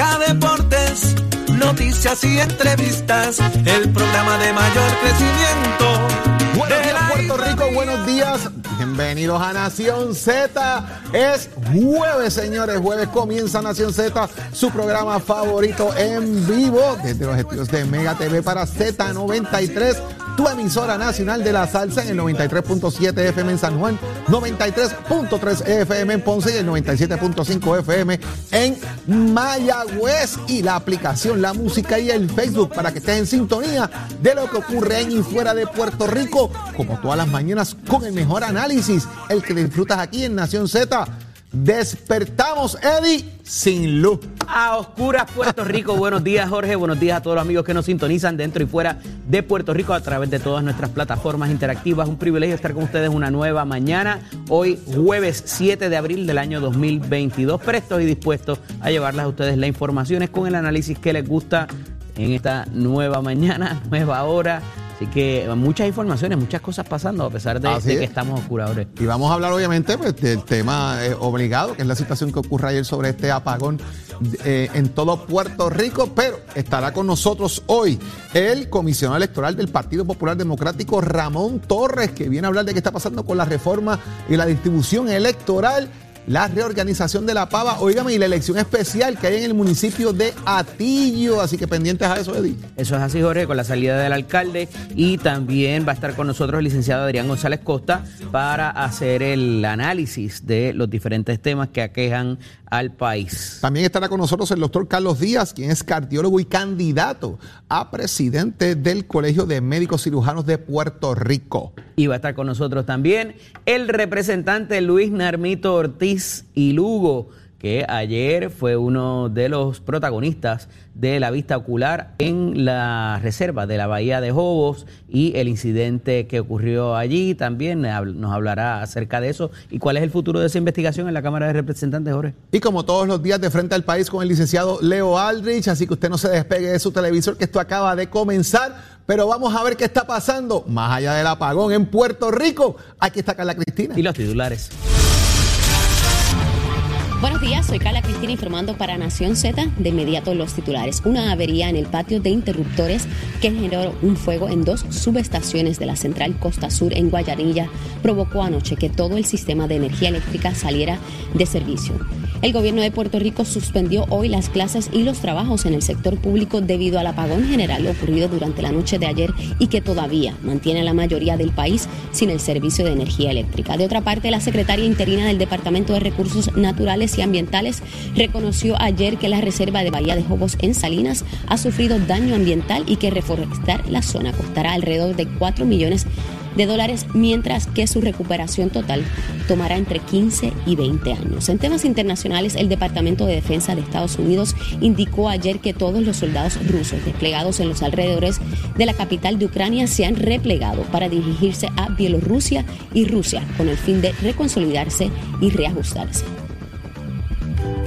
Deportes, noticias y entrevistas, el programa de mayor crecimiento. Buenos días, Puerto Rico, buenos días. Bienvenidos a Nación Z. Es jueves, señores. Jueves comienza Nación Z, su programa favorito en vivo desde los estudios de Mega TV para Z93 tu emisora nacional de la salsa en el 93.7 FM en San Juan, 93.3 FM en Ponce y el 97.5 FM en Mayagüez. Y la aplicación, la música y el Facebook para que estés en sintonía de lo que ocurre en y fuera de Puerto Rico, como todas las mañanas con el mejor análisis, el que disfrutas aquí en Nación Z. Despertamos, Eddie, sin luz. A oscuras, Puerto Rico. Buenos días, Jorge. Buenos días a todos los amigos que nos sintonizan dentro y fuera de Puerto Rico a través de todas nuestras plataformas interactivas. Un privilegio estar con ustedes una nueva mañana. Hoy, jueves 7 de abril del año 2022. Prestos y dispuestos a llevarles a ustedes las informaciones con el análisis que les gusta en esta nueva mañana, nueva hora Así que muchas informaciones, muchas cosas pasando a pesar de, que estamos oscuradores. Y vamos a hablar obviamente pues, del tema eh, obligado, que es la situación que ocurre ayer sobre este apagón eh, en todo Puerto Rico, pero estará con nosotros hoy el comisionado electoral del Partido Popular Democrático, Ramón Torres, que viene a hablar de qué está pasando con la reforma y la distribución electoral la reorganización de la pava, oígame, y la elección especial que hay en el municipio de Atillo, así que pendientes a eso, Eddie. Eso es así, Jorge, con la salida del alcalde y también va a estar con nosotros el licenciado Adrián González Costa para hacer el análisis de los diferentes temas que aquejan al país. También estará con nosotros el doctor Carlos Díaz, quien es cardiólogo y candidato a presidente del Colegio de Médicos Cirujanos de Puerto Rico. Y va a estar con nosotros también el representante Luis Narmito Ortiz y Lugo que ayer fue uno de los protagonistas de la vista ocular en la reserva de la Bahía de Jobos y el incidente que ocurrió allí. También nos hablará acerca de eso y cuál es el futuro de esa investigación en la Cámara de Representantes, Jorge. Y como todos los días de frente al país con el licenciado Leo Aldrich, así que usted no se despegue de su televisor, que esto acaba de comenzar. Pero vamos a ver qué está pasando más allá del apagón en Puerto Rico. Aquí está Carla Cristina. Y los titulares. Buenos días, soy Carla Cristina informando para Nación Z. De inmediato los titulares. Una avería en el patio de interruptores que generó un fuego en dos subestaciones de la central Costa Sur en Guayanilla provocó anoche que todo el sistema de energía eléctrica saliera de servicio. El gobierno de Puerto Rico suspendió hoy las clases y los trabajos en el sector público debido al apagón general ocurrido durante la noche de ayer y que todavía mantiene a la mayoría del país sin el servicio de energía eléctrica. De otra parte, la secretaria interina del Departamento de Recursos Naturales y Ambientales reconoció ayer que la reserva de Bahía de Jobos en Salinas ha sufrido daño ambiental y que reforestar la zona costará alrededor de 4 millones de dólares, mientras que su recuperación total tomará entre 15 y 20 años. En temas internacionales, el Departamento de Defensa de Estados Unidos indicó ayer que todos los soldados rusos desplegados en los alrededores de la capital de Ucrania se han replegado para dirigirse a Bielorrusia y Rusia con el fin de reconsolidarse y reajustarse.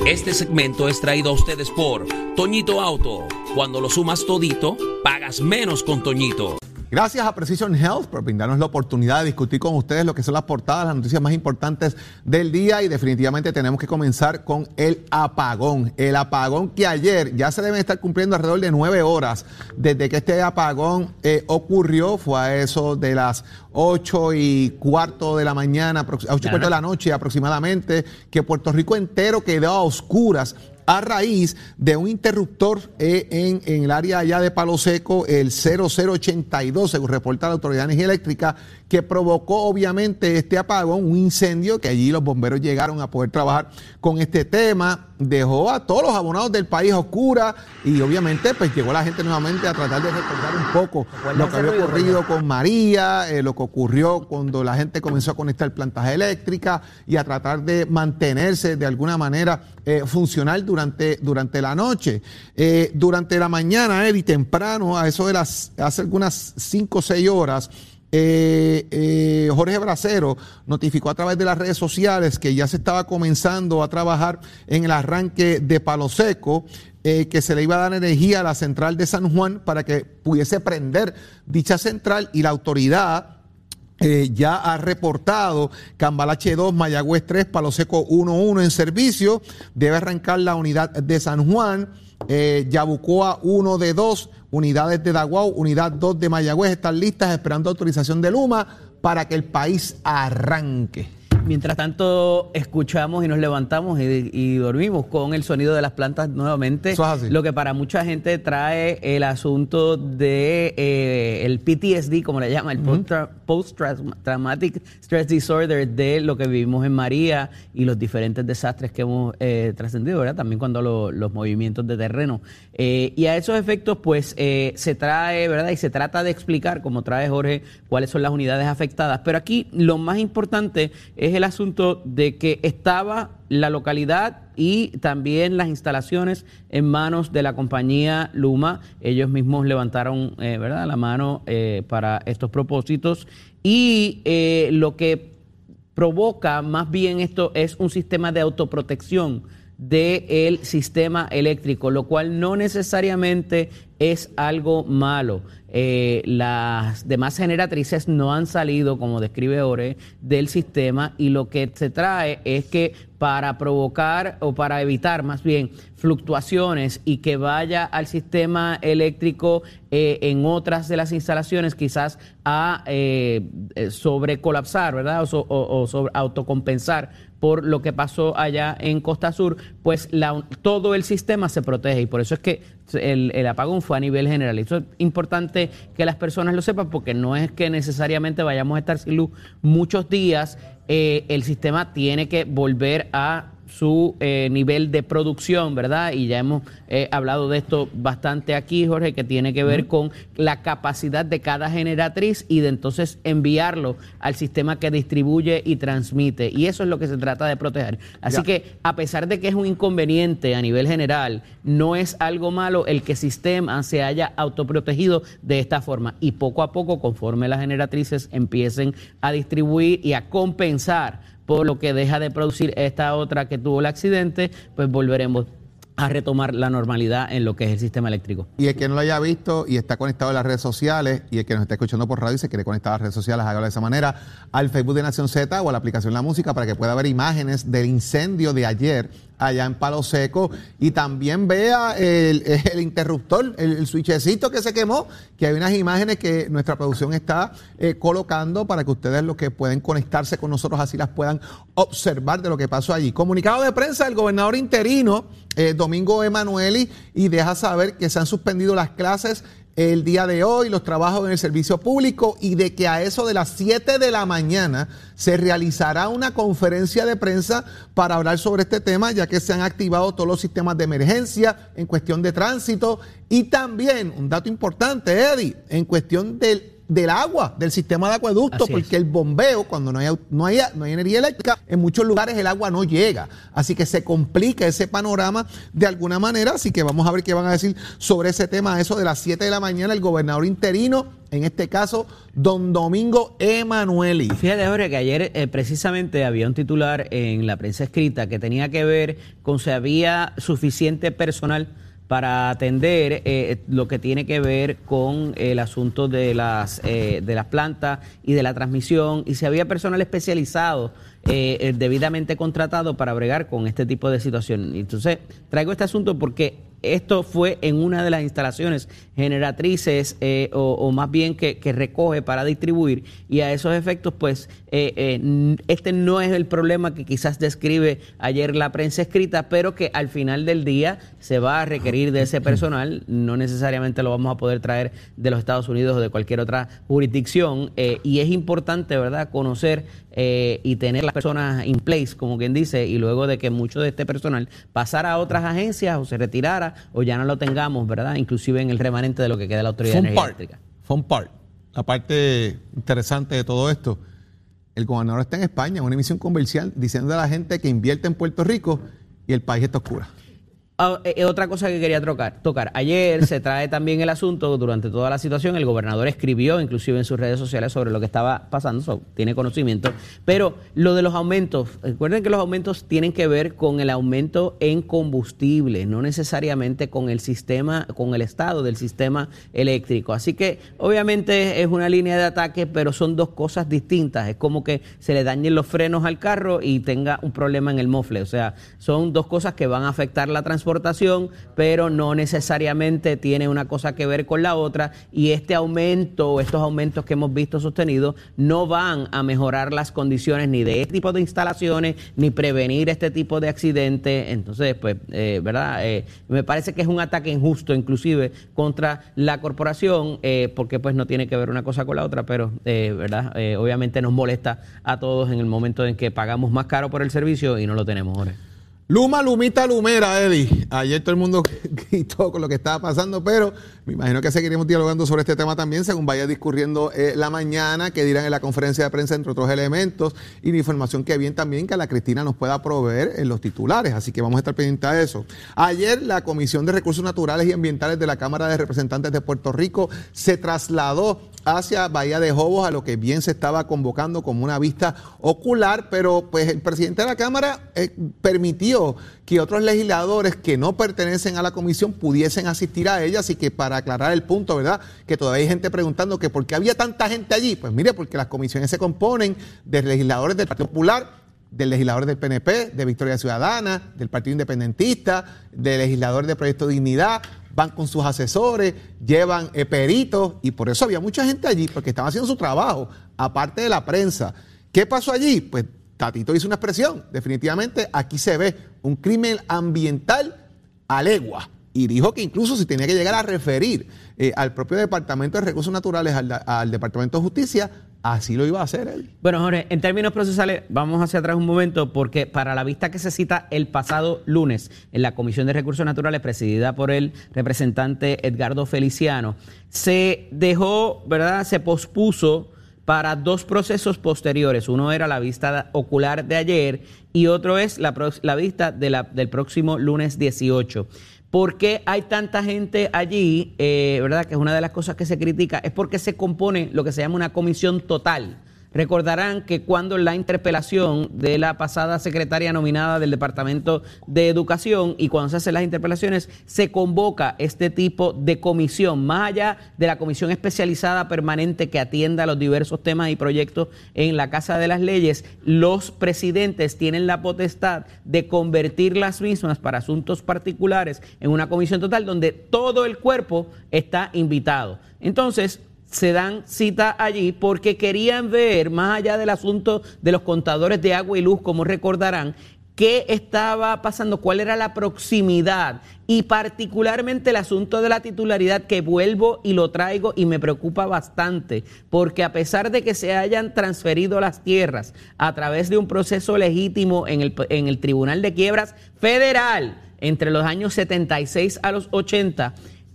Este segmento es traído a ustedes por Toñito Auto. Cuando lo sumas todito, pagas menos con Toñito. Gracias a Precision Health por brindarnos la oportunidad de discutir con ustedes lo que son las portadas, las noticias más importantes del día y definitivamente tenemos que comenzar con el apagón. El apagón que ayer ya se deben estar cumpliendo alrededor de nueve horas desde que este apagón eh, ocurrió, fue a eso de las ocho y cuarto de la mañana, ocho y cuarto de la noche aproximadamente, que Puerto Rico entero quedó a oscuras a raíz de un interruptor eh, en, el área allá de Palo Seco, el 0082, según reporta la Autoridad de Energía Eléctrica, que provocó obviamente este apagón, un incendio, que allí los bomberos llegaron a poder trabajar con este tema, dejó a todos los abonados del país oscura y obviamente pues llegó la gente nuevamente a tratar de recordar un poco lo que había ocurrido con María, eh, lo que ocurrió cuando la gente comenzó a conectar plantas eléctricas y a tratar de mantenerse de alguna manera eh, funcional durante, durante la noche. Eh, durante la mañana, Eddie, temprano, a eso de las, hace algunas 5 o 6 horas, eh, eh, Jorge Bracero notificó a través de las redes sociales que ya se estaba comenzando a trabajar en el arranque de Palo Seco, eh, que se le iba a dar energía a la central de San Juan para que pudiese prender dicha central y la autoridad ya ha reportado Cambalache 2, Mayagüez 3, Palo Seco 1-1 en servicio. Debe arrancar la unidad de San Juan eh, Yabucoa 1 de 2, unidades de Daguau, unidad 2 de Mayagüez están listas esperando autorización de Luma para que el país arranque. Mientras tanto, escuchamos y nos levantamos y, y dormimos con el sonido de las plantas nuevamente. Eso es así. Lo que para mucha gente trae el asunto de eh, el PTSD, como le llama, el post-tra- Post-Traumatic Stress Disorder de lo que vivimos en María y los diferentes desastres que hemos eh, trascendido, ¿verdad? También cuando lo- los movimientos de terreno. Eh, y a esos efectos, pues, eh, se trae, ¿verdad? Y se trata de explicar, como trae Jorge, cuáles son las unidades afectadas. Pero aquí lo más importante es el asunto de que estaba la localidad y también las instalaciones en manos de la compañía Luma. Ellos mismos levantaron, eh, ¿verdad?, la mano eh, para estos propósitos. Y eh, lo que provoca más bien esto es un sistema de autoprotección del sistema eléctrico, lo cual no necesariamente es algo malo. Eh, las demás generatrices no han salido, como describe Ore, del sistema y lo que se trae es que para provocar o para evitar más bien fluctuaciones y que vaya al sistema eléctrico eh, en otras de las instalaciones quizás a eh, sobrecolapsar, ¿verdad? O- o sobre autocompensar por lo que pasó allá en Costa Sur, pues la- todo el sistema se protege y por eso es que el, el apagón fue a nivel general. Eso es importante que las personas lo sepan porque no es que necesariamente vayamos a estar sin luz muchos días. Eh, el sistema tiene que volver a su eh, nivel de producción, ¿verdad? Y ya hemos eh, hablado de esto bastante aquí, Jorge, que tiene que ver con la capacidad de cada generatriz y de entonces enviarlo al sistema que distribuye y transmite. Y eso es lo que se trata de proteger. Así Ya. que a pesar de que es un inconveniente a nivel general, no es algo malo el que el sistema se haya autoprotegido de esta forma. Y poco a poco, conforme las generatrices empiecen a distribuir y a compensar por lo que deja de producir esta otra que tuvo el accidente, pues volveremos a retomar la normalidad en lo que es el sistema eléctrico. Y el que no lo haya visto y está conectado a las redes sociales y el que nos está escuchando por radio y se quiere conectar a las redes sociales, hágalo de esa manera, al Facebook de Nación Z o a la aplicación La Música para que pueda ver imágenes del incendio de ayer allá en Palo Seco y también vea el, interruptor, el, el switchecito que se quemó, que hay unas imágenes que nuestra producción está eh, colocando para que ustedes los que pueden conectarse con nosotros así las puedan observar de lo que pasó allí. Comunicado de prensa del gobernador interino, eh, Domingo Emanueli, y deja saber que se han suspendido las clases el día de hoy, los trabajos en el servicio público y de que a eso de las 7 de la mañana se realizará una conferencia de prensa para hablar sobre este tema, ya que se han activado todos los sistemas de emergencia en cuestión de tránsito. Y también, un dato importante, Eddie, en cuestión del del agua, del sistema de acueducto, Así es. porque el bombeo, cuando no hay, no, hay, no hay energía eléctrica, en muchos lugares el agua no llega. Así que se complica ese panorama de alguna manera. Así que vamos a ver qué van a decir sobre ese tema, eso de las 7 de la mañana, el gobernador interino, en este caso, don Domingo Emanueli. Fíjate, Jorge, que ayer eh, precisamente había un titular en la prensa escrita que tenía que ver con si había suficiente personal para atender eh, lo que tiene que ver con el asunto de las, eh, de las plantas y de la transmisión y si había personal especializado eh, eh, debidamente contratado para bregar con este tipo de situación. Entonces, traigo este asunto porque esto fue en una de las instalaciones generatrices eh, o, más bien que, recoge para distribuir y a esos efectos pues eh, eh, este no es el problema que quizás describe ayer la prensa escrita pero que al final del día se va a requerir de ese personal. No necesariamente lo vamos a poder traer de los Estados Unidos o de cualquier otra jurisdicción eh, y es importante verdad conocer eh, y tener las personas in place, como quien dice, y luego de que mucho de este personal pasara a otras agencias o se retirara o ya no lo tengamos, ¿verdad? Inclusive en el remanente de lo que queda de la Autoridad Fun part, Eléctrica. fun part. La parte interesante de todo esto, el gobernador está en España, en una emisión comercial, diciendo a la gente que invierte en Puerto Rico y el país está oscuro. Ah, eh, otra cosa que quería tocar. Ayer se trae también el asunto, durante toda la situación, el gobernador escribió inclusive en sus redes sociales sobre lo que estaba pasando, tiene conocimiento, pero lo de los aumentos, recuerden que los aumentos tienen que ver con el aumento en combustible, no necesariamente con el sistema, con el estado del sistema eléctrico. Así que obviamente es una línea de ataque, pero son dos cosas distintas. Es como que se le dañen los frenos al carro y tenga un problema en el mofle. O sea, son dos cosas que van a afectar la transmisión transportación, pero no necesariamente tiene una cosa que ver con la otra y este aumento, estos aumentos que hemos visto sostenidos, no van a mejorar las condiciones ni de este tipo de instalaciones, ni prevenir este tipo de accidentes. Entonces, pues, eh, ¿verdad? Eh, me parece que es un ataque injusto inclusive contra la corporación, eh, porque pues no tiene que ver una cosa con la otra, pero, ¿verdad? obviamente nos molesta a todos en el momento en que pagamos más caro por el servicio y no lo tenemos, ahora. Luma, Lumita, Lumera, Eddie. Ayer todo el mundo gritó con lo que estaba pasando, pero me imagino que seguiremos dialogando sobre este tema también según vaya discurriendo eh, la mañana, que dirán en la conferencia de prensa, entre otros elementos, y la información que bien también que la Cristina nos pueda proveer en los titulares. Así que vamos a estar pendientes a eso. Ayer la Comisión de Recursos Naturales y Ambientales de la Cámara de Representantes de Puerto Rico se trasladó hacia Bahía de Jobos, a lo que bien se estaba convocando como una vista ocular, pero pues el presidente de la Cámara eh, permitió que otros legisladores que no pertenecen a la comisión pudiesen asistir a ella, así que para aclarar el punto, ¿verdad? Que todavía hay gente preguntando que por qué había tanta gente allí, pues mire, porque las comisiones se componen de legisladores del Partido Popular, de legisladores del PNP, de Victoria Ciudadana, del Partido Independentista, de legisladores de Proyecto Dignidad, van con sus asesores, llevan peritos y por eso había mucha gente allí, porque estaban haciendo su trabajo, aparte de la prensa. ¿Qué pasó allí? Pues Tatito hizo una expresión, definitivamente aquí se ve un crimen ambiental a legua y dijo que incluso si tenía que llegar a referir eh, al propio Departamento de Recursos Naturales, al, Departamento de Justicia, así lo iba a hacer él. Bueno, Jorge, en términos procesales, vamos hacia atrás un momento, porque para la vista que se cita el pasado lunes en la Comisión de Recursos Naturales, presidida por el representante Edgardo Feliciano, se dejó, ¿verdad? Se pospuso para dos procesos posteriores. Uno era la vista ocular de ayer y otro es la, vista del próximo lunes 18. ¿Por qué hay tanta gente allí? Eh, ¿Verdad? Que es una de las cosas que se critica. Es porque se compone lo que se llama una comisión total Recordarán que cuando la interpelación de la pasada secretaria nominada del Departamento de Educación y cuando se hacen las interpelaciones, se convoca este tipo de comisión, más allá de la comisión especializada permanente que atienda los diversos temas y proyectos en la Casa de las Leyes, los presidentes tienen la potestad de convertir las mismas para asuntos particulares en una comisión total donde todo el cuerpo está invitado. Entonces, se dan cita allí porque querían ver, más allá del asunto de los contadores de agua y luz, como recordarán, qué estaba pasando, cuál era la proximidad y particularmente el asunto de la titularidad que vuelvo y lo traigo y me preocupa bastante, porque a pesar de que se hayan transferido las tierras a través de un proceso legítimo en el, en el Tribunal de Quiebras Federal entre los años 76 a los 80,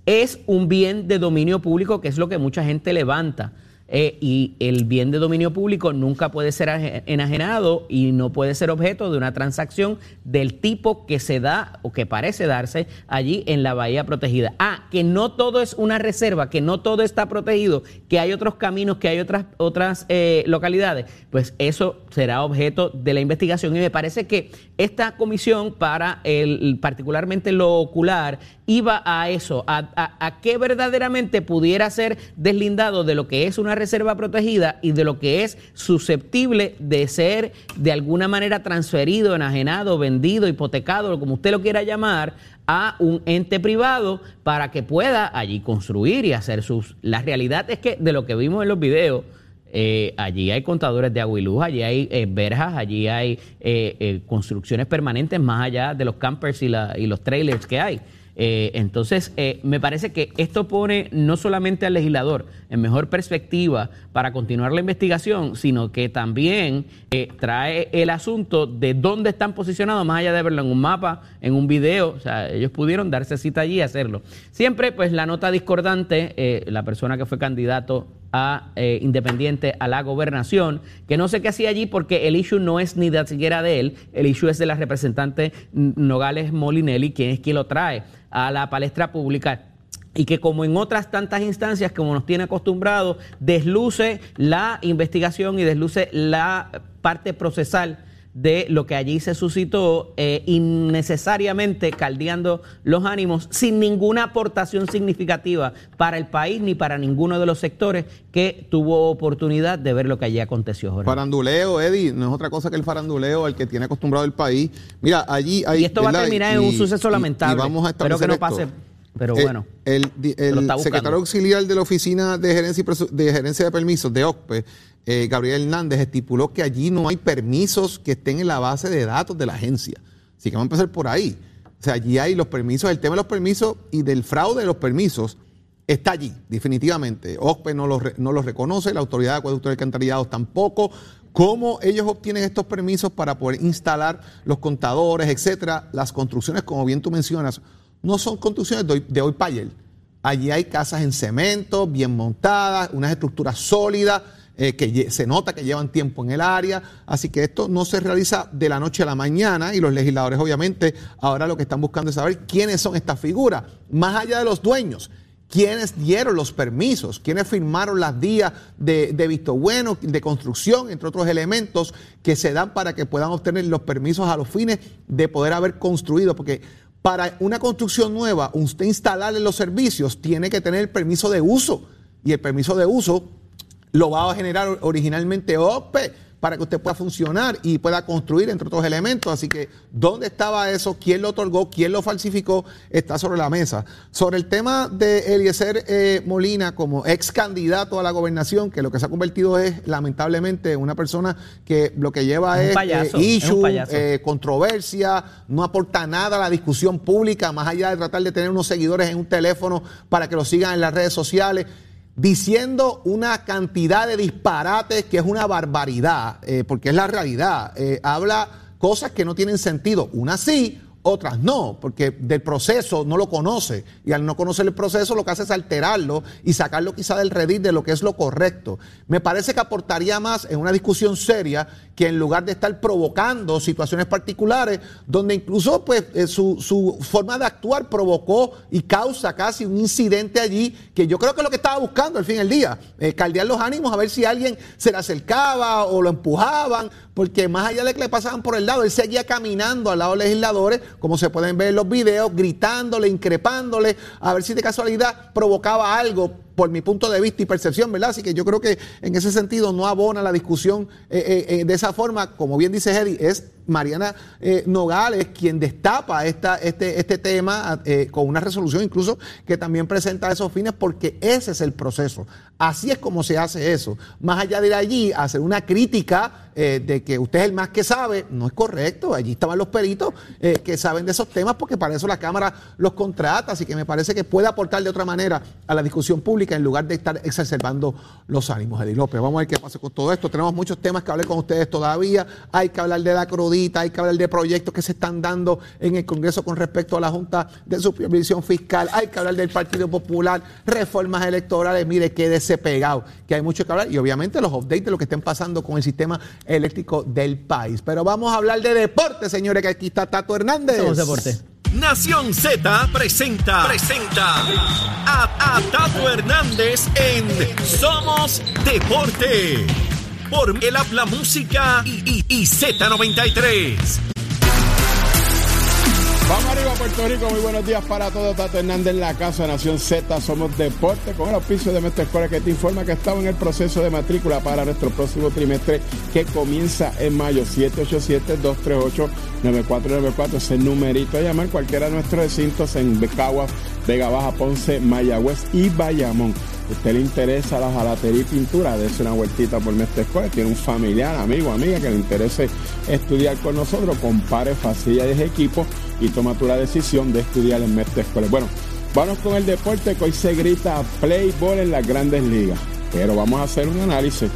es un bien de dominio público, que es lo que mucha gente levanta. Eh, y el bien de dominio público nunca puede ser enajenado y no puede ser objeto de una transacción del tipo que se da o que parece darse allí en la bahía protegida. Ah, que no todo es una reserva, que no todo está protegido, que hay otros caminos, que hay otras, otras eh, localidades, pues eso será objeto de la investigación y me parece que esta comisión para el, particularmente lo ocular iba a eso, a, a que verdaderamente pudiera ser deslindado de lo que es una reserva protegida y de lo que es susceptible de ser de alguna manera transferido, enajenado, vendido, hipotecado, como usted lo quiera llamar, a un ente privado para que pueda allí construir y hacer sus... La realidad es que de lo que vimos en los videos, eh, allí hay contadores de agua y luz, allí hay eh, verjas, allí hay eh, construcciones permanentes más allá de los campers y, y los trailers que hay. Eh, entonces, eh, me parece que esto pone no solamente al legislador en mejor perspectiva para continuar la investigación, sino que también eh, trae el asunto de dónde están posicionados, más allá de verlo en un mapa, en un video, o sea, ellos pudieron darse cita allí y hacerlo. Siempre, pues, la nota discordante, la persona que fue candidato a independiente a la gobernación, que no sé qué hacía allí porque el issue no es ni de siquiera de él, el issue es de la representante Nogales Molinelli, quien es quien lo trae a la palestra pública y que como en otras tantas instancias como nos tiene acostumbrados, desluce la investigación y desluce la parte procesal de lo que allí se suscitó, eh, innecesariamente caldeando los ánimos, sin ninguna aportación significativa para el país ni para ninguno de los sectores que tuvo oportunidad de ver lo que allí aconteció. Jorge. Faranduleo, Eddie, no es otra cosa que el faranduleo al que tiene acostumbrado el país. Mira, allí hay. y esto va a terminar en un suceso lamentable. Y vamos a Espero que no esto. pase, pero Eh, bueno. El, el secretario auxiliar de la Oficina de Gerencia, y de, Gerencia de Permisos de OCPE, eh, Gabriel Hernández, estipuló que allí no hay permisos que estén en la base de datos de la agencia. Así que vamos a empezar por ahí. O sea, allí hay los permisos, el tema de los permisos y del fraude de los permisos está allí, definitivamente. OCPE no los, re- no los reconoce, la Autoridad de Acueductos y Alcantarillados tampoco. ¿Cómo ellos obtienen estos permisos para poder instalar los contadores, etcétera? Las construcciones, como bien tú mencionas, no son construcciones de hoy, de hoy para ayer. Allí hay casas en cemento, bien montadas, unas estructuras sólidas, eh, que se nota que llevan tiempo en el área. Así que esto no se realiza de la noche a la mañana y los legisladores obviamente ahora lo que están buscando es saber quiénes son estas figuras, más allá de los dueños. ¿Quiénes dieron los permisos? ¿Quiénes firmaron las días de, de visto bueno, de construcción, entre otros elementos que se dan para que puedan obtener los permisos a los fines de poder haber construido? Porque para una construcción nueva, usted instalarle los servicios tiene que tener el permiso de uso. Y el permiso de uso lo va a generar originalmente OPE para que usted pueda funcionar y pueda construir, entre otros elementos. Así que, ¿dónde estaba eso? ¿Quién lo otorgó? ¿Quién lo falsificó? Está sobre la mesa. Sobre el tema de Eliezer eh, Molina como ex candidato a la gobernación, que lo que se ha convertido es, lamentablemente, una persona que lo que lleva Es un es, payaso, eh, issue, eh, controversia, no aporta nada a la discusión pública, más allá de tratar de tener unos seguidores en un teléfono para que lo sigan en las redes sociales diciendo una cantidad de disparates que es una barbaridad, eh, porque es la realidad. Eh, habla cosas que no tienen sentido. Unas sí, otras no, porque del proceso no lo conoce. Y al no conocer el proceso lo que hace es alterarlo y sacarlo quizá del redil de lo que es lo correcto. Me parece que aportaría más en una discusión seria que en lugar de estar provocando situaciones particulares, donde incluso pues, eh, su, su forma de actuar provocó y causa casi un incidente allí, que yo creo que es lo que estaba buscando al fin del día, eh, caldear los ánimos, a ver si alguien se le acercaba o lo empujaban, porque más allá de que le pasaban por el lado, él seguía caminando al lado de legisladores, como se pueden ver en los videos, gritándole, increpándole, a ver si de casualidad provocaba algo por mi punto de vista y percepción, ¿verdad? Así que yo creo que en ese sentido no abona la discusión eh, eh, eh, de esa forma, como bien dice Eddie, es Mariana eh, Nogales quien destapa esta, este, este tema eh, con una resolución incluso que también presenta esos fines porque ese es el proceso. Así es como se hace eso. Más allá de ir allí a hacer una crítica eh, de que usted es el más que sabe, no es correcto. Allí estaban los peritos eh, que saben de esos temas porque para eso la Cámara los contrata. Así que me parece que puede aportar de otra manera a la discusión pública en lugar de estar exacerbando los ánimos. Eddie López, vamos a ver qué pasa con todo esto. Tenemos muchos temas que hablar con ustedes todavía. Hay que hablar de la hay que hablar de proyectos que se están dando en el Congreso con respecto a la Junta de Supervisión Fiscal. Hay que hablar del Partido Popular, reformas electorales. Mire, quédese pegado, que hay mucho que hablar. Y obviamente los updates de lo que estén pasando con el sistema eléctrico del país. Pero vamos a hablar de deporte, señores, que aquí está Tato Hernández. Somos deporte. Nación Z presenta, presenta a, a Tato Hernández en Somos Deporte. Por el habla música y, y- y Z93. Vamos arriba Puerto Rico, muy buenos días para todos. Tato Hernández en la casa Nación Z, somos deporte con el auspicio de Mestre Escuela que te informa que estamos en el proceso de matrícula para nuestro próximo trimestre que comienza en mayo. 787-238-9494 es el numerito a llamar cualquiera de nuestros recintos en Becaguas, Vega Baja, Ponce, Mayagüez y Bayamón. usted le interesa la jalatería y pintura, dése una vueltita por Mestre Escuela. Tiene un familiar, amigo, amiga que le interese estudiar con nosotros, compare facilidades y equipos y toma tú la decisión de estudiar en Mestre Escuela. Bueno, vamos con el deporte que hoy se grita play ball en las grandes ligas. Pero vamos a hacer un análisis.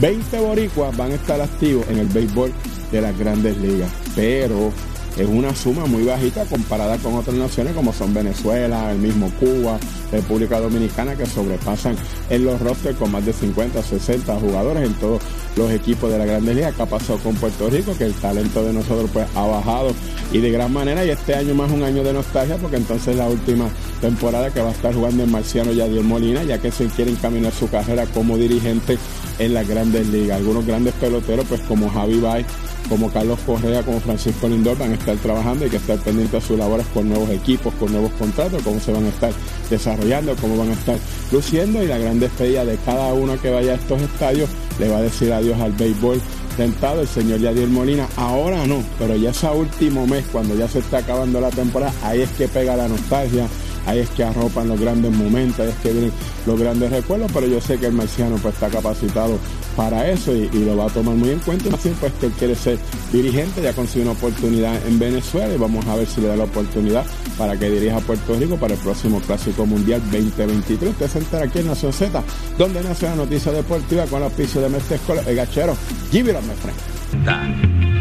20 boricuas van a estar activos en el béisbol de las grandes ligas. Pero es una suma muy bajita comparada con otras naciones como son Venezuela, el mismo Cuba, República Dominicana, que sobrepasan en los rosters con más de 50, 60 jugadores en todos los equipos de la Grandes Ligas. ¿Qué ha pasado con Puerto Rico? Que el talento de nosotros pues ha bajado y de gran manera y este año más un año de nostalgia porque entonces la última temporada que va a estar jugando el marciano Yadier Molina, ya que se quiere encaminar su carrera como dirigente en las Grandes Ligas. Algunos grandes peloteros pues como Javi Baez como Carlos Correa, como Francisco Lindor van a estar trabajando. Y que estar pendientes de sus labores con nuevos equipos, con nuevos contratos, cómo se van a estar desarrollando, cómo van a estar luciendo. Y la gran despedida de cada uno que vaya a estos estadios le va a decir adiós al béisbol tentado el señor Yadier Molina. Ahora no, pero ya ese último mes, cuando ya se está acabando la temporada, ahí es que pega la nostalgia, ahí es que arropan los grandes momentos, ahí es que vienen los grandes recuerdos, pero yo sé que el marciano pues está capacitado para eso y, lo va a tomar muy en cuenta. Más pues que él quiere ser dirigente, ya consiguió una oportunidad en Venezuela y vamos a ver si le da la oportunidad para que dirija Puerto Rico para el próximo Clásico Mundial 2023. Usted se entera aquí en Nación Z, donde nace la noticia deportiva con la piso de Mestre Escola, el gachero. Give it up.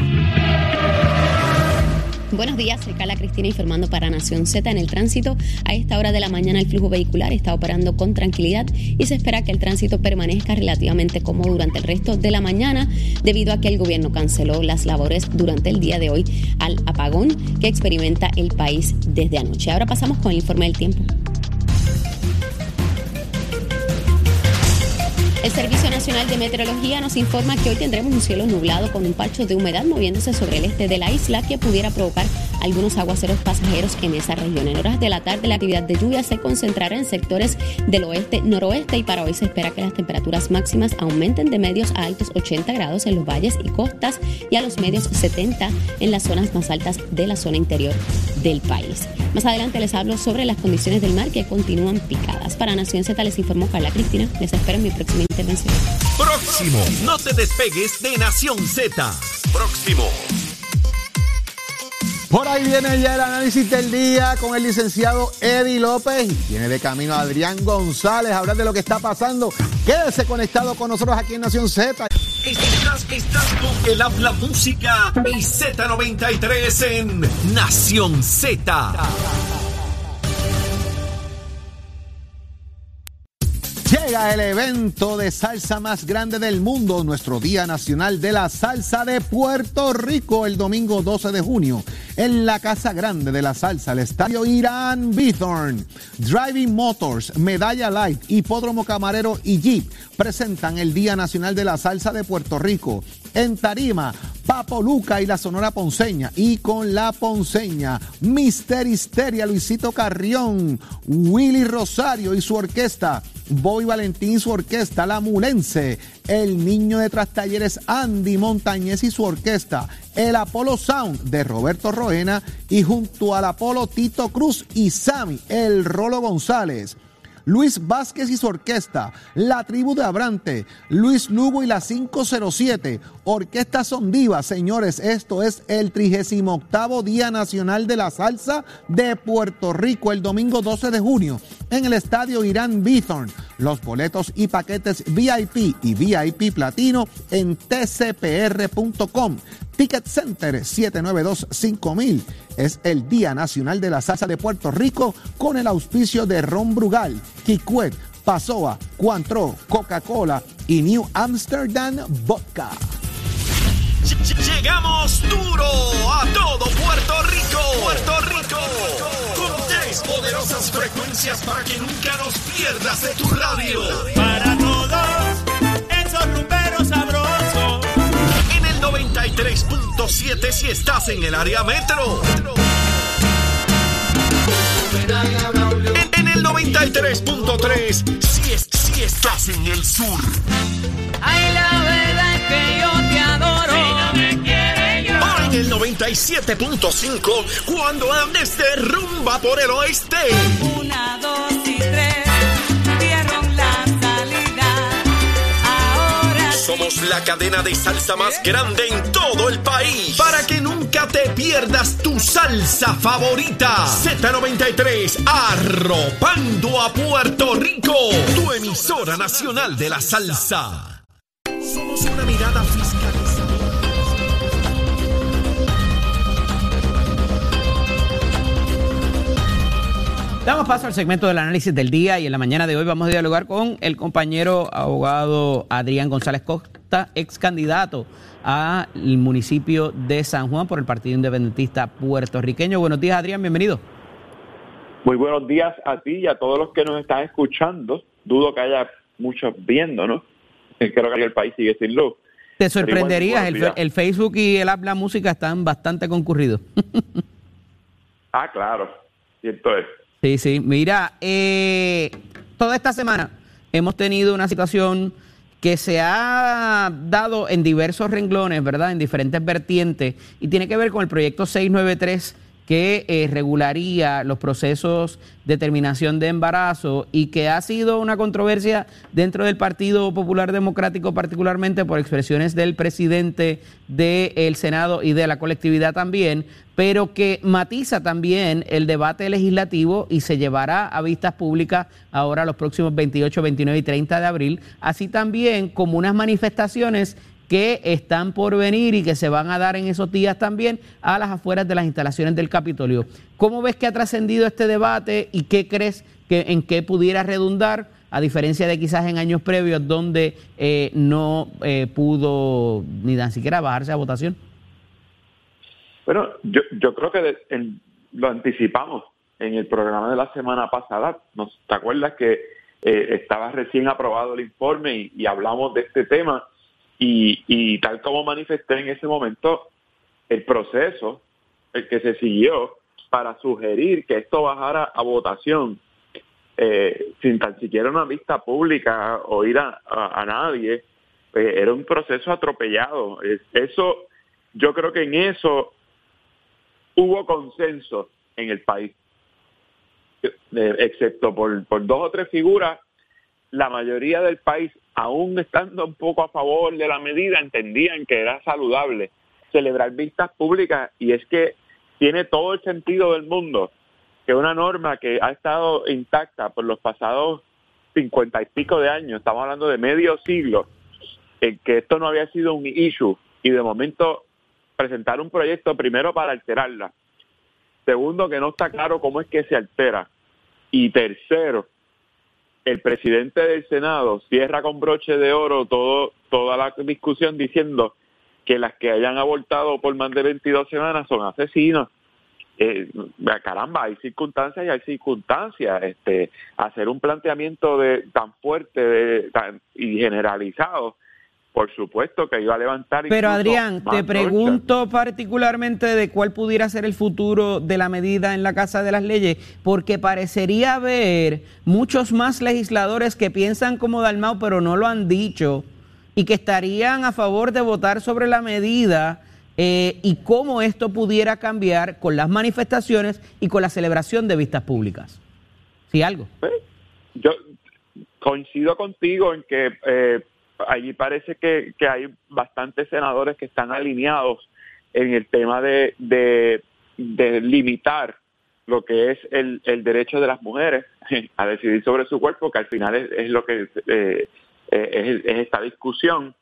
Buenos días, soy Carla Cristina informando para Nación Z en el tránsito. A esta hora de la mañana el flujo vehicular está operando con tranquilidad y se espera que el tránsito permanezca relativamente cómodo durante el resto de la mañana debido a que el gobierno canceló las labores durante el día de hoy al apagón que experimenta el país desde anoche. Ahora pasamos con el informe del tiempo. El Servicio Nacional de Meteorología nos informa que hoy tendremos un cielo nublado con un parcho de humedad moviéndose sobre el este de la isla que pudiera provocar algunos aguaceros pasajeros en esa región. En horas de la tarde la actividad de lluvia se concentrará en sectores del oeste, noroeste y para hoy se espera que las temperaturas máximas aumenten de medios a altos 80 grados en los valles y costas y a los medios 70 en las zonas más altas de la zona interior del país. Más adelante les hablo sobre las condiciones del mar que continúan picadas. Para Nación Z les informó Carla Cristina. Les espero en mi próxima intervención. Próximo. No te despegues de Nación Z. Próximo. Por ahí viene ya el análisis del día con el licenciado Eddie López y viene de camino Adrián González a hablar de lo que está pasando. Quédese conectado con nosotros aquí en Nación Z. Estás, estás con el habla música y Z93 en Nación Z. El evento de salsa más grande del mundo, nuestro Día Nacional de la Salsa de Puerto Rico, el domingo 12 de junio, en la Casa Grande de la Salsa, el Estadio Irán Bithorn. Driving Motors, Medalla Light, Hipódromo Camarero y Jeep presentan el Día Nacional de la Salsa de Puerto Rico. En Tarima, Papo Luca y la Sonora Ponceña. Y con la Ponceña, Mister Histeria, Luisito Carrión, Willy Rosario y su orquesta. Boy Valentín y su orquesta, La Mulense, el niño de Trastalleres Andy Montañez y su orquesta, el Apolo Sound de Roberto Roena y junto al Apolo Tito Cruz y Sammy, el Rolo González. Luis Vázquez y su orquesta, La Tribu de Abrante, Luis Lugo y la 507, Orquesta Sondiva, señores, esto es el 38 Día Nacional de la Salsa de Puerto Rico, el domingo 12 de junio, en el Estadio Irán Bithorn. Los boletos y paquetes VIP y VIP Platino en tcpr.com. Ticket Center 792-5000 es el Día Nacional de la Salsa de Puerto Rico con el auspicio de Ron Brugal, Kikwet, Pasoa, Cuantro, Coca-Cola y New Amsterdam Vodka. Llegamos duro a todo Puerto Rico. Puerto Rico. Con tres poderosas frecuencias para que nunca nos pierdas de tu radio. Para todos esos rumberos 93.7 si estás en el área metro. En, el 93.3 si, es, si estás en el sur. Ay, la verdad es que yo te adoro. Si no me quiere yo. O en el 97.5 cuando andes de rumba por el oeste. Una, dos La cadena de salsa más grande en todo el país. Para que nunca te pierdas tu salsa favorita. Z93, arropando a Puerto Rico. Tu emisora nacional de la salsa. Somos una mirada fiscalizada. Damos paso al segmento del análisis del día y en la mañana de hoy vamos a dialogar con el compañero abogado Adrián González Ex candidato al municipio de San Juan por el Partido Independentista puertorriqueño. Buenos días, Adrián, bienvenido. Muy buenos días a ti y a todos los que nos están escuchando. Dudo que haya muchos viendo, ¿no? Creo que el país sigue sin luz. Te sorprenderías, el, Facebook y el app La Música están bastante concurridos. Ah, claro. Y entonces, Sí, sí. Mira, eh, toda esta semana hemos tenido una situación que se ha dado en diversos renglones, ¿verdad? En diferentes vertientes y tiene que ver con el proyecto 693 que eh, regularía los procesos de terminación de embarazo y que ha sido una controversia dentro del Partido Popular Democrático, particularmente por expresiones del presidente del Senado y de la colectividad también, pero que matiza también el debate legislativo y se llevará a vistas públicas ahora los próximos 28, 29 y 30 de abril, así también como unas manifestaciones que están por venir y que se van a dar en esos días también a las afueras de las instalaciones del Capitolio. ¿Cómo ves que ha trascendido este debate y qué crees que en qué pudiera redundar, a diferencia de quizás en años previos donde eh, no eh, pudo ni tan siquiera bajarse a votación? Bueno, yo, yo creo que lo anticipamos en el programa de la semana pasada. ¿Nos, ¿Te acuerdas que eh, estaba recién aprobado el informe y hablamos de este tema? Y, tal como manifesté en ese momento, el proceso el que se siguió para sugerir que esto bajara a votación eh, sin tan siquiera una vista pública o ir a, a- nadie, eh, era un proceso atropellado. Es- Eso, yo creo que en eso hubo consenso en el país, Eh, excepto por, por dos o tres figuras, la mayoría del país, aún estando un poco a favor de la medida, entendían que era saludable celebrar vistas públicas. Y es que tiene todo el sentido del mundo que una norma que ha estado intacta por los pasados cincuenta y pico de años, estamos hablando de medio siglo, en que esto no había sido un issue y de momento presentar un proyecto primero para alterarla, segundo que no está claro cómo es que se altera. Y tercero el presidente del Senado cierra con broche de oro todo toda la discusión diciendo que las que hayan abortado por más de 22 semanas son asesinos. Eh, caramba, hay circunstancias y hay circunstancias. Este, hacer un planteamiento de tan fuerte y generalizado, por supuesto que iba a levantar. Pero Adrián, te pregunto particularmente de cuál pudiera ser el futuro de la medida en la Casa de las Leyes, porque parecería haber muchos más legisladores que piensan como Dalmau, pero no lo han dicho, y que estarían a favor de votar sobre la medida eh, y cómo esto pudiera cambiar con las manifestaciones y con la celebración de vistas públicas. ¿Sí algo? Pues, yo coincido contigo en que eh, allí parece que, que hay bastantes senadores que están alineados en el tema de, de, de limitar lo que es el, el derecho de las mujeres a decidir sobre su cuerpo, que al final es, lo que eh, es, es esta discusión.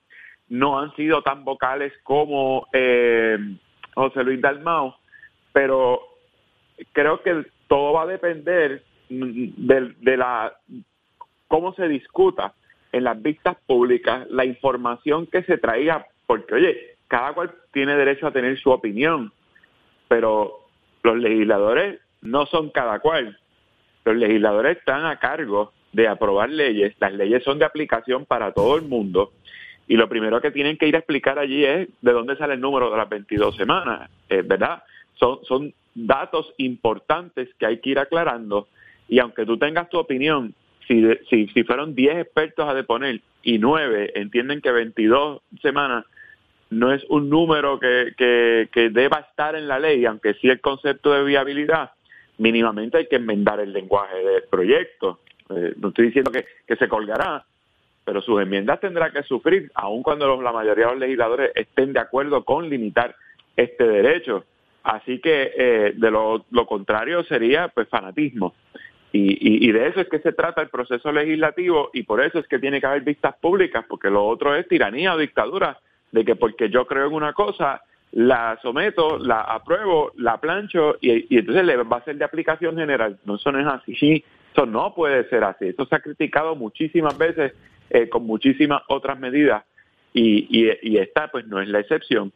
No han sido tan vocales como eh, José Luis Dalmau, pero creo que todo va a depender de, de la cómo se discuta en las vistas públicas, la información que se traía, porque oye, cada cual tiene derecho a tener su opinión, pero los legisladores no son cada cual. Los legisladores están a cargo de aprobar leyes, las leyes son de aplicación para todo el mundo y lo primero que tienen que ir a explicar allí es de dónde sale el número de las 22 semanas, eh, ¿verdad? Son, son datos importantes que hay que ir aclarando y aunque tú tengas tu opinión, si, si, si fueron 10 expertos a deponer y 9 entienden que 22 semanas no es un número que, que, que deba estar en la ley, aunque sí el concepto de viabilidad, mínimamente hay que enmendar el lenguaje del proyecto. Eh, no estoy diciendo que, que se colgará, pero sus enmiendas tendrá que sufrir, aun cuando la mayoría de los legisladores estén de acuerdo con limitar este derecho. Así que eh, de lo, lo contrario sería pues fanatismo. Y, y, de eso es que se trata el proceso legislativo y por eso es que tiene que haber vistas públicas, porque lo otro es tiranía o dictadura, de que porque yo creo en una cosa, la someto, la apruebo, la plancho y, entonces le va a ser de aplicación general. No, eso no es así. Eso no puede ser así. Eso se ha criticado muchísimas veces eh, con muchísimas otras medidas y, y, y esta pues no es la excepción.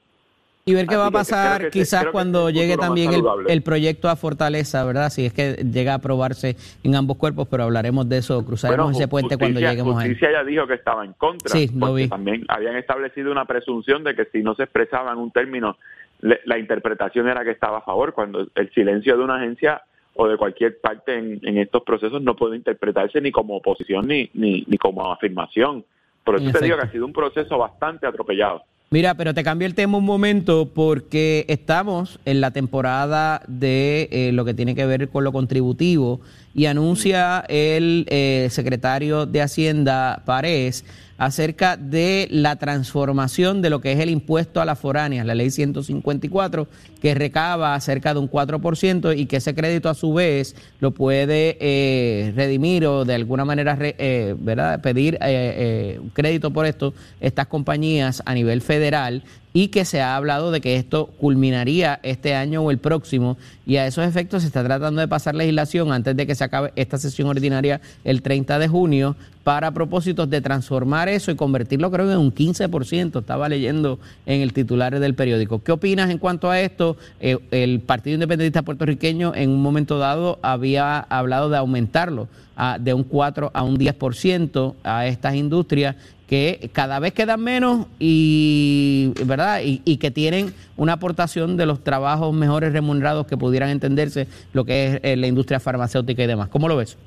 Y ver qué Así va a pasar que quizás cuando llegue también el, el proyecto a Fortaleza, ¿verdad? Si es que llega a aprobarse en ambos cuerpos, pero hablaremos de eso, cruzaremos Bueno, ese puente cuando lleguemos ahí. Justicia ya dijo que estaba en contra. Sí, lo porque vi. También habían establecido una presunción de que si no se expresaba en un término, le- la interpretación era que estaba a favor, cuando el silencio de una agencia o de cualquier parte en, en estos procesos no puede interpretarse ni como oposición ni, ni, ni como afirmación. Por eso te digo que ha sido un proceso bastante atropellado. Mira, pero te cambio el tema un momento porque estamos en la temporada de eh, lo que tiene que ver con lo contributivo y anuncia el eh, secretario de Hacienda, Párez, acerca de la transformación de lo que es el impuesto a las foráneas, la ley 154, que recaba cerca de un 4% y que ese crédito a su vez lo puede eh, redimir o de alguna manera eh, pedir eh, eh, crédito por esto estas compañías a nivel federal y que se ha hablado de que esto culminaría este año o el próximo y a esos efectos se está tratando de pasar legislación antes de que se acabe esta sesión ordinaria el 30 de junio para propósitos de transformar eso y convertirlo creo que en un 15%, estaba leyendo en el titular del periódico. ¿Qué opinas en cuanto a esto? Eh, el Partido Independentista puertorriqueño en un momento dado había hablado de aumentarlo a- de un 4 a un 10% a estas industrias que cada vez quedan menos y verdad y, que tienen una aportación de los trabajos mejores remunerados que pudieran entenderse lo que es eh, la industria farmacéutica y demás. ¿Cómo lo ves?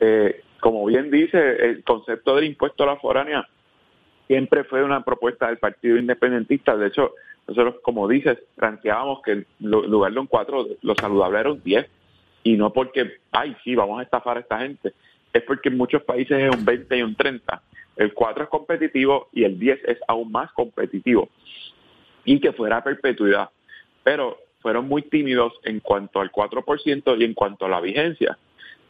Eh, como bien dice, el concepto del impuesto a la foránea siempre fue una propuesta del Partido Independentista. De hecho, nosotros, como dices, planteábamos que en lu- lugar de un 4, lo saludable era un 10. Y no porque, ay, sí, vamos a estafar a esta gente. Es porque en muchos países es un 20 y un 30. El 4 es competitivo y el 10 es aún más competitivo. Y que fuera a perpetuidad. Pero fueron muy tímidos en cuanto al 4% y en cuanto a la vigencia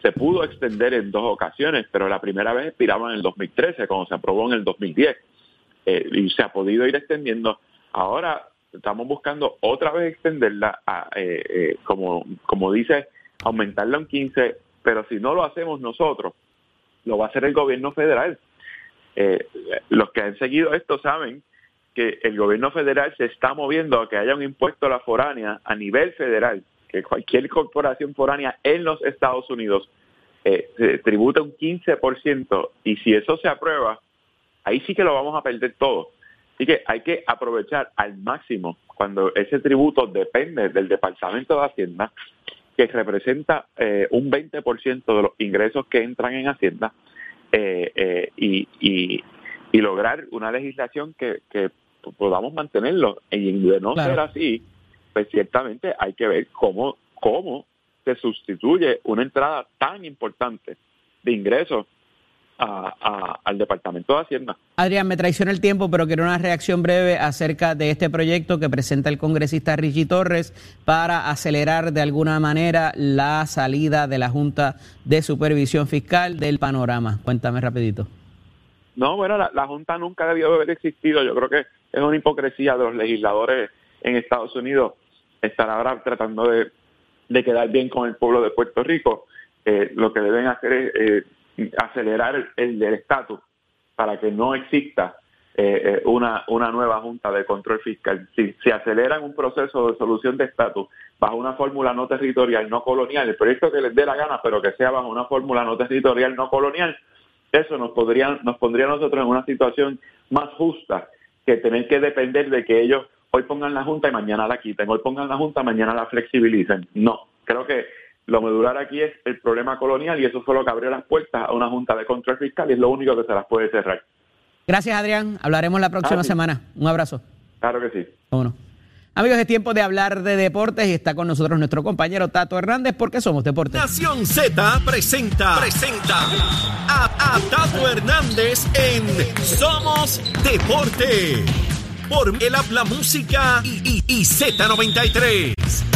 se pudo extender en dos ocasiones, pero la primera vez expiraba en el 2013, cuando se aprobó en el 2010, eh, y se ha podido ir extendiendo. Ahora estamos buscando otra vez extenderla, a, eh, eh, como, como dice, aumentarla un 15, pero si no lo hacemos nosotros, lo va a hacer el gobierno federal. Eh, los que han seguido esto saben que el gobierno federal se está moviendo a que haya un impuesto a la foránea a nivel federal, que cualquier corporación foránea en los Estados Unidos eh, se tributa un 15% y si eso se aprueba, ahí sí que lo vamos a perder todo. Así que hay que aprovechar al máximo cuando ese tributo depende del Departamento de Hacienda, que representa eh, un 20% de los ingresos que entran en Hacienda, eh, eh, y, y, y lograr una legislación que, que podamos mantenerlo. Y de no Claro. ser así, pues ciertamente hay que ver cómo, cómo se sustituye una entrada tan importante de ingresos a- a- al Departamento de Hacienda. Adrián, me traiciona el tiempo, pero quiero una reacción breve acerca de este proyecto que presenta el congresista Richie Torres para acelerar de alguna manera la salida de la Junta de Supervisión Fiscal del panorama. Cuéntame rapidito. No, bueno, la, la Junta nunca debió haber existido. Yo creo que es una hipocresía de los legisladores en Estados Unidos estar ahora tratando de, de quedar bien con el pueblo de Puerto Rico. Eh, lo que deben hacer es eh, acelerar el, el del estatus para que no exista eh, eh, una, una nueva Junta de Control Fiscal. Si se aceleran un proceso de solución de estatus bajo una fórmula no territorial, no colonial, el proyecto que les dé la gana, pero que sea bajo una fórmula no territorial, no colonial, eso nos podría, nos pondría a nosotros en una situación más justa que tener que depender de que ellos hoy pongan la junta y mañana la quiten, hoy pongan la junta, mañana la flexibilicen. No, creo que lo medular aquí es el problema colonial y eso fue lo que abrió las puertas a una junta de control fiscal y es lo único que se las puede cerrar. Gracias, Adrián. Hablaremos la próxima Ah, sí. semana. Un abrazo. Claro que sí. ¿Cómo no? Amigos, es tiempo de hablar de deportes y está con nosotros nuestro compañero Tato Hernández porque somos deportes. Nación Z presenta, presenta a, a Tato Hernández en Somos Deporte. Por el habla música y, y, y Z93.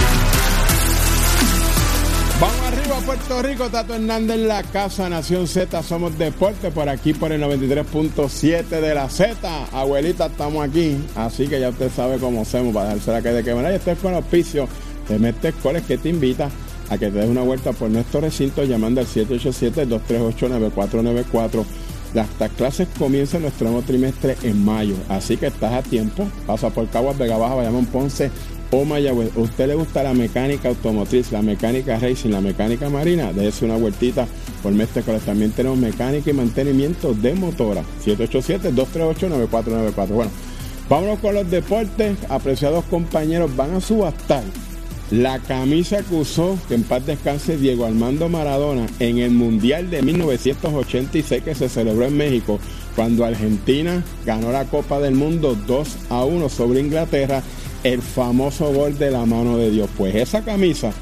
Puerto Rico. Tato Hernández en la casa, Nación Z. Somos deporte por aquí, por el 93.7 de la Z. Abuelita, estamos aquí. Así que ya usted sabe cómo hacemos para dejarse la calle de quemar. Y este fue el auspicio de Mestre Escoles que te invita a que te des una vuelta por nuestro recinto llamando al 787-238-9494. Las clases comienzan nuestro nuevo trimestre en mayo, así que estás a tiempo. Pasa por Caguas, Vega Baja, Bayamón, Ponce o Mayagüez. ¿A usted le gusta la mecánica automotriz, la mecánica racing, la mecánica marina? Déjese una vueltita por Mestre También tenemos mecánica y mantenimiento de motora. 787-238-9494. Bueno, vámonos con los deportes. Apreciados compañeros, van a subastar la camisa que usó, que en paz descanse Diego Armando Maradona, en el Mundial de 1986 que se celebró en México, cuando Argentina ganó la Copa del Mundo 2 a 1 sobre Inglaterra, el famoso gol de la mano de Dios. Pues esa camisa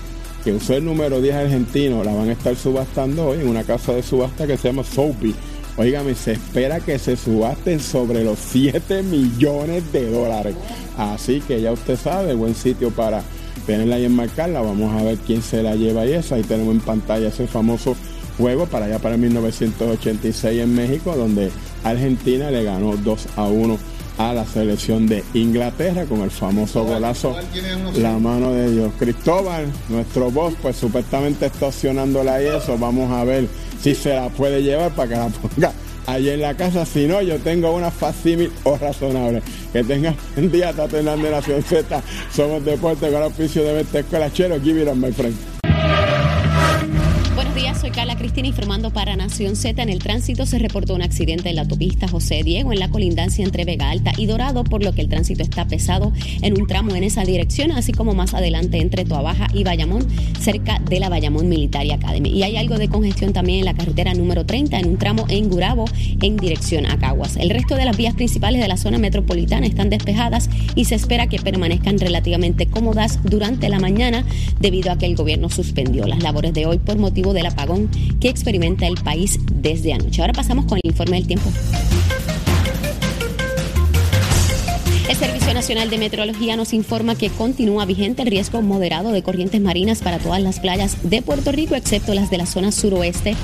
que usó el número 10 argentino la van a estar subastando hoy en una casa de subasta que se llama Soapy. Óigame, se espera que se subasten sobre los 7 millones de dólares. Así que ya usted sabe, buen sitio para tenerla y enmarcarla. Vamos a ver quién se la lleva y eso. Ahí tenemos en pantalla ese famoso juego para allá para 1986 en México, donde Argentina le ganó 2 a 1 a la selección de Inglaterra con el famoso golazo La mano de Dios. Cristóbal, nuestro boss, pues supuestamente está opcionándola y eso. Vamos a ver si se la puede llevar para que la ponga allí en la casa. Si no, yo tengo una facímil o razonable. Que tenga un día, Tato de Nación Z. Somos deporte con el oficio de Vete Escuela Chero. Give it on, my. Buenos días, soy Carla Cristina informando para Nación Z. En el tránsito se reportó un accidente en la autopista José Diego en la colindancia entre Vega Alta y Dorado, por lo que el tránsito está pesado en un tramo en esa dirección, así como más adelante entre Toabaja y Bayamón, cerca de la Bayamón Military Academy. Y hay algo de congestión también en la carretera número 30 en un tramo en Gurabo en dirección a Caguas. El resto de las vías principales de la zona metropolitana están despejadas y se espera que permanezcan relativamente cómodas durante la mañana debido a que el gobierno suspendió las labores de hoy por motivo del apagón que experimenta el país desde anoche. Ahora pasamos con el informe del tiempo. El Servicio Nacional de Meteorología nos informa que continúa vigente el riesgo moderado de corrientes marinas para todas las playas de Puerto Rico, excepto las de la zona suroeste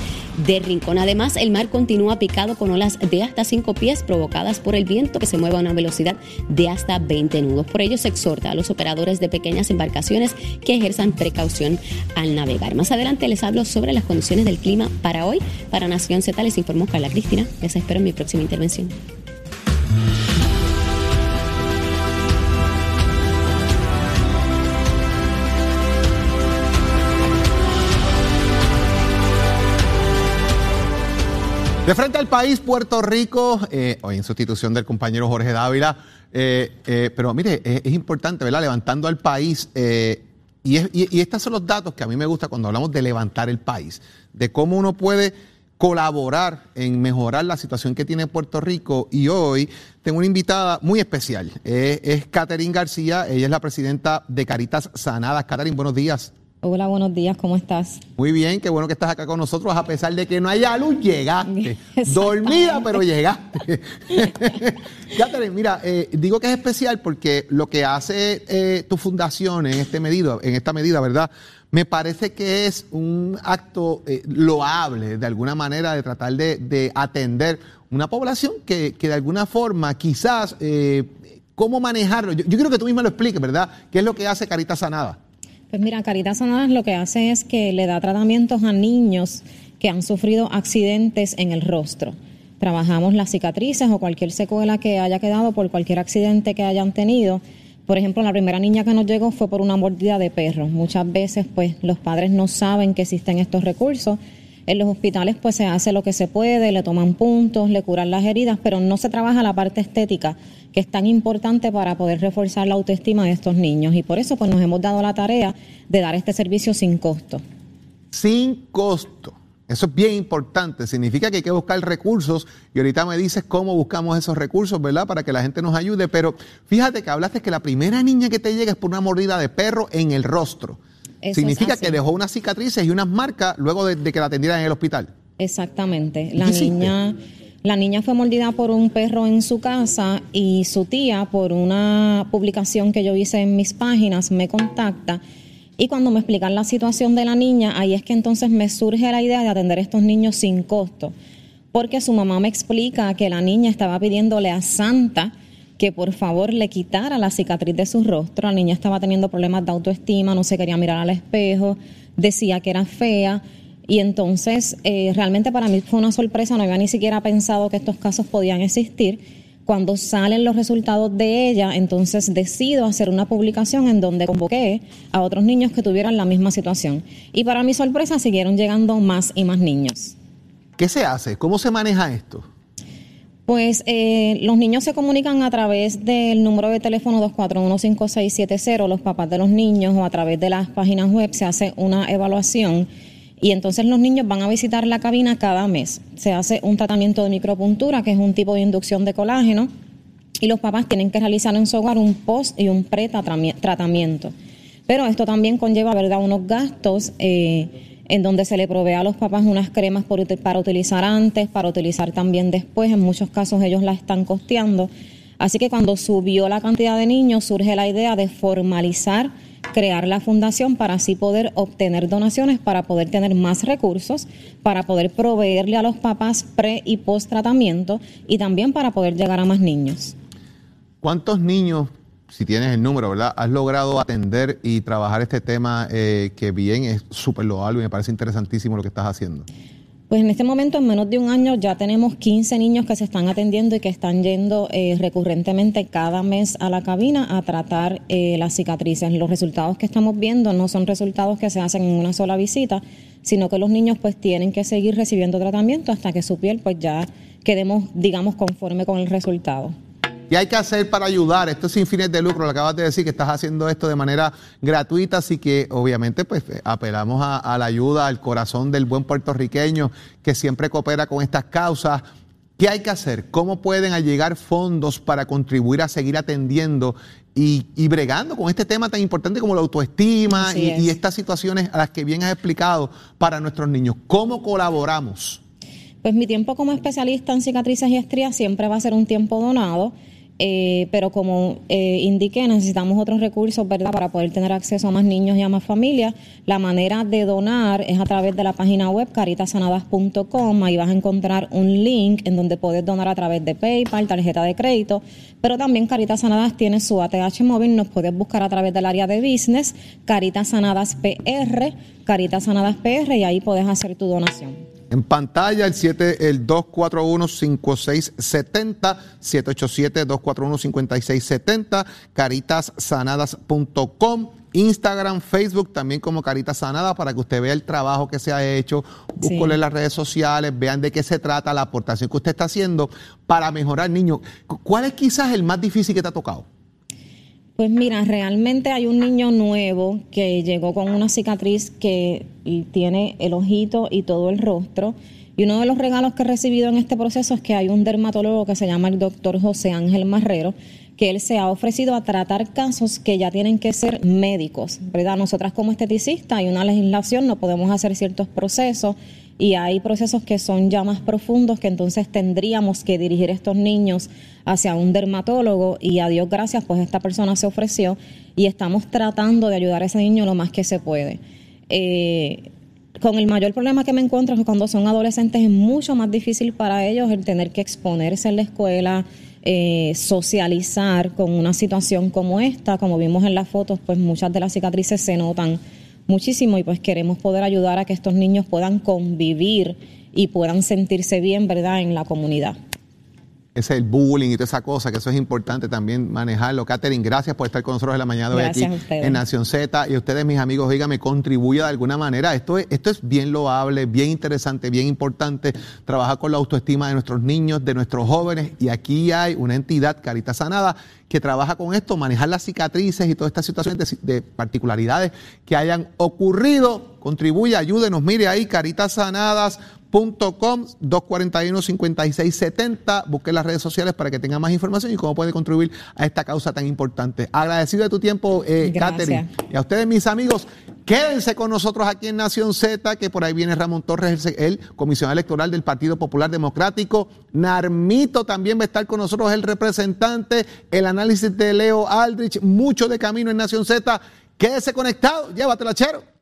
de Rincón. Además, el mar continúa picado con olas de hasta 5 pies provocadas por el viento que se mueve a una velocidad de hasta 20 nudos. Por ello, se exhorta a los operadores de pequeñas embarcaciones que ejerzan precaución al navegar. Más adelante les hablo sobre las condiciones del clima para hoy. Para Nación Z les informó Carla Cristina. Les espero en mi próxima intervención. De frente al país, Puerto Rico, eh, hoy en sustitución del compañero Jorge Dávila, eh, eh, pero mire, es, importante, ¿verdad? Levantando al país, y, estos son los datos que a mí me gusta cuando hablamos de levantar el país, de cómo uno puede colaborar en mejorar la situación que tiene Puerto Rico. Y hoy tengo una invitada muy especial, es Catherine García, ella es la presidenta de Caritas Sanadas. Catherine, buenos días. Hola, buenos días, ¿cómo estás? Muy bien, qué bueno que estás acá con nosotros, a pesar de que no haya luz, llegaste. Dormida, pero llegaste. Catherine, mira, eh, digo que es especial porque lo que hace eh, tu fundación en, este medido, en esta medida, ¿verdad? Me parece que es un acto eh, loable, de alguna manera, de tratar de, atender una población que, de alguna forma, quizás, ¿cómo manejarlo? Yo, yo quiero que tú misma lo expliques, ¿verdad? ¿Qué es lo que hace Carita Sanada? Pues mira, Caritas Sanadas lo que hace es que le da tratamientos a niños que han sufrido accidentes en el rostro. Trabajamos las cicatrices o cualquier secuela que haya quedado por cualquier accidente que hayan tenido. Por ejemplo, la primera niña que nos llegó fue por una mordida de perro. Muchas veces, pues, los padres no saben que existen estos recursos. En los hospitales, pues, se hace lo que se puede, le toman puntos, le curan las heridas, pero no se trabaja la parte estética que es tan importante para poder reforzar la autoestima de estos niños. Y por eso pues nos hemos dado la tarea de dar este servicio sin costo. Sin costo. Eso es bien importante. Significa que hay que buscar recursos y ahorita me dices cómo buscamos esos recursos, ¿verdad? Para que la gente nos ayude. Pero fíjate que hablaste que la primera niña que te llega es por una mordida de perro en el rostro. Significa que dejó unas cicatrices y unas marcas luego de, que la atendieran en el hospital. Exactamente. La niña... La niña fue mordida por un perro en su casa y su tía, por una publicación que yo hice en mis páginas, me contacta. Y cuando me explican la situación de la niña, ahí es que entonces me surge la idea de atender a estos niños sin costo. Porque su mamá me explica que la niña estaba pidiéndole a Santa que por favor le quitara la cicatriz de su rostro. La niña estaba teniendo problemas de autoestima, no se quería mirar al espejo, decía que era fea Y entonces, eh, realmente para mí fue una sorpresa, no había ni siquiera pensado que estos casos podían existir. Cuando salen los resultados de ella, entonces decido hacer una publicación en donde convoqué a otros niños que tuvieran la misma situación. Y para mi sorpresa, siguieron llegando más y más niños. ¿Qué se hace? ¿Cómo se maneja esto? Pues eh, los niños se comunican a través del número de teléfono 2415670, los papás de los niños, o a través de las páginas web se hace una evaluación y entonces los niños van a visitar la cabina cada mes. Se hace un tratamiento de micropuntura, que es un tipo de inducción de colágeno, y los papás tienen que realizar en su hogar un post y un pre-tratamiento. Pero esto también conlleva, ¿verdad?, unos gastos eh, en donde se le provee a los papás unas cremas para utilizar antes, para utilizar también después. En muchos casos ellos la están costeando. Así que cuando subió la cantidad de niños, surge la idea de formalizar crear la fundación para así poder obtener donaciones, para poder tener más recursos, para poder proveerle a los papás pre y post tratamiento y también para poder llegar a más niños. ¿Cuántos niños, si tienes el número, ¿verdad? Has logrado atender y trabajar este tema eh, que bien es súper loable y me parece interesantísimo lo que estás haciendo? Pues en este momento, en menos de un año, ya tenemos 15 niños que se están atendiendo y que están yendo eh, recurrentemente cada mes a la cabina a tratar eh, las cicatrices. Los resultados que estamos viendo no son resultados que se hacen en una sola visita, sino que los niños pues tienen que seguir recibiendo tratamiento hasta que su piel pues ya quedemos, digamos, conforme con el resultado. ¿Qué hay que hacer para ayudar? Esto es sin fines de lucro, lo acabas de decir que estás haciendo esto de manera gratuita, así que obviamente pues apelamos a, la ayuda, al corazón del buen puertorriqueño que siempre coopera con estas causas. ¿Qué hay que hacer? ¿Cómo pueden llegar fondos para contribuir a seguir atendiendo y, bregando con este tema tan importante como la autoestima y, y, estas situaciones a las que bien has explicado para nuestros niños? ¿Cómo colaboramos? Pues mi tiempo como especialista en cicatrices y estrías siempre va a ser un tiempo donado. Eh, pero como eh, indiqué, necesitamos otros recursos, ¿verdad?, para poder tener acceso a más niños y a más familias. La manera de donar es a través de la página web caritasanadas.com. Ahí vas a encontrar un link en donde puedes donar a través de PayPal, tarjeta de crédito, pero también Caritas Sanadas tiene su ATH móvil. Nos puedes buscar a través del área de business, Caritas Sanadas PR, Caritas Sanadas PR, y ahí puedes hacer tu donación. En pantalla el 7 el 241-5670, 787-241-5670, caritassanadas.com. Instagram, Facebook, también como Caritas Sanadas, para que usted vea el trabajo que se ha hecho, en las redes sociales, vean de qué se trata, la aportación que usted está haciendo para mejorar niños. ¿Cuál es quizás el más difícil que te ha tocado? Pues mira, realmente hay un niño nuevo que llegó con una cicatriz que tiene el ojito y todo el rostro. Y uno de los regalos que he recibido en este proceso es que hay un dermatólogo que se llama el doctor José Ángel Marrero, que él se ha ofrecido a tratar casos que ya tienen que ser médicos, ¿verdad? Nosotras como esteticistas hay una legislación, no podemos hacer ciertos procesos y hay procesos que son ya más profundos que entonces tendríamos que dirigir estos niños hacia un dermatólogo y a Dios gracias pues esta persona se ofreció y estamos tratando de ayudar a ese niño lo más que se puede. Eh, con el mayor problema que me encuentro es cuando son adolescentes es mucho más difícil para ellos el tener que exponerse en la escuela, eh, socializar con una situación como esta. Como vimos en las fotos, pues muchas de las cicatrices se notan muchísimo y pues queremos poder ayudar a que estos niños puedan convivir y puedan sentirse bien, ¿verdad?, en la comunidad. Ese es el bullying y toda esa cosa, que eso es importante también manejarlo. Catherine, gracias por estar con nosotros en la mañana de hoy aquí en Nación Z. Y ustedes, mis amigos, díganme, contribuye de alguna manera. Esto es, esto es bien loable, bien interesante, bien importante. Trabajar con la autoestima de nuestros niños, de nuestros jóvenes. Y aquí hay una entidad, Carita Sanada, que trabaja con esto, manejar las cicatrices y todas estas situaciones de, particularidades que hayan ocurrido. Contribuye, ayúdenos, mire ahí, caritasanadas.com, 241-5670. Busque las redes sociales para que tenga más información y cómo puede contribuir a esta causa tan importante. Agradecido de tu tiempo, eh, Catherine. Y a ustedes, mis amigos, quédense con nosotros aquí en Nación Z, que por ahí viene Ramón Torres, el, el comisionado electoral del Partido Popular Democrático. Narmito también va a estar con nosotros, el representante, el análisis de Leo Aldrich, mucho de camino en Nación Z. Quédese conectado, llévatela, chero.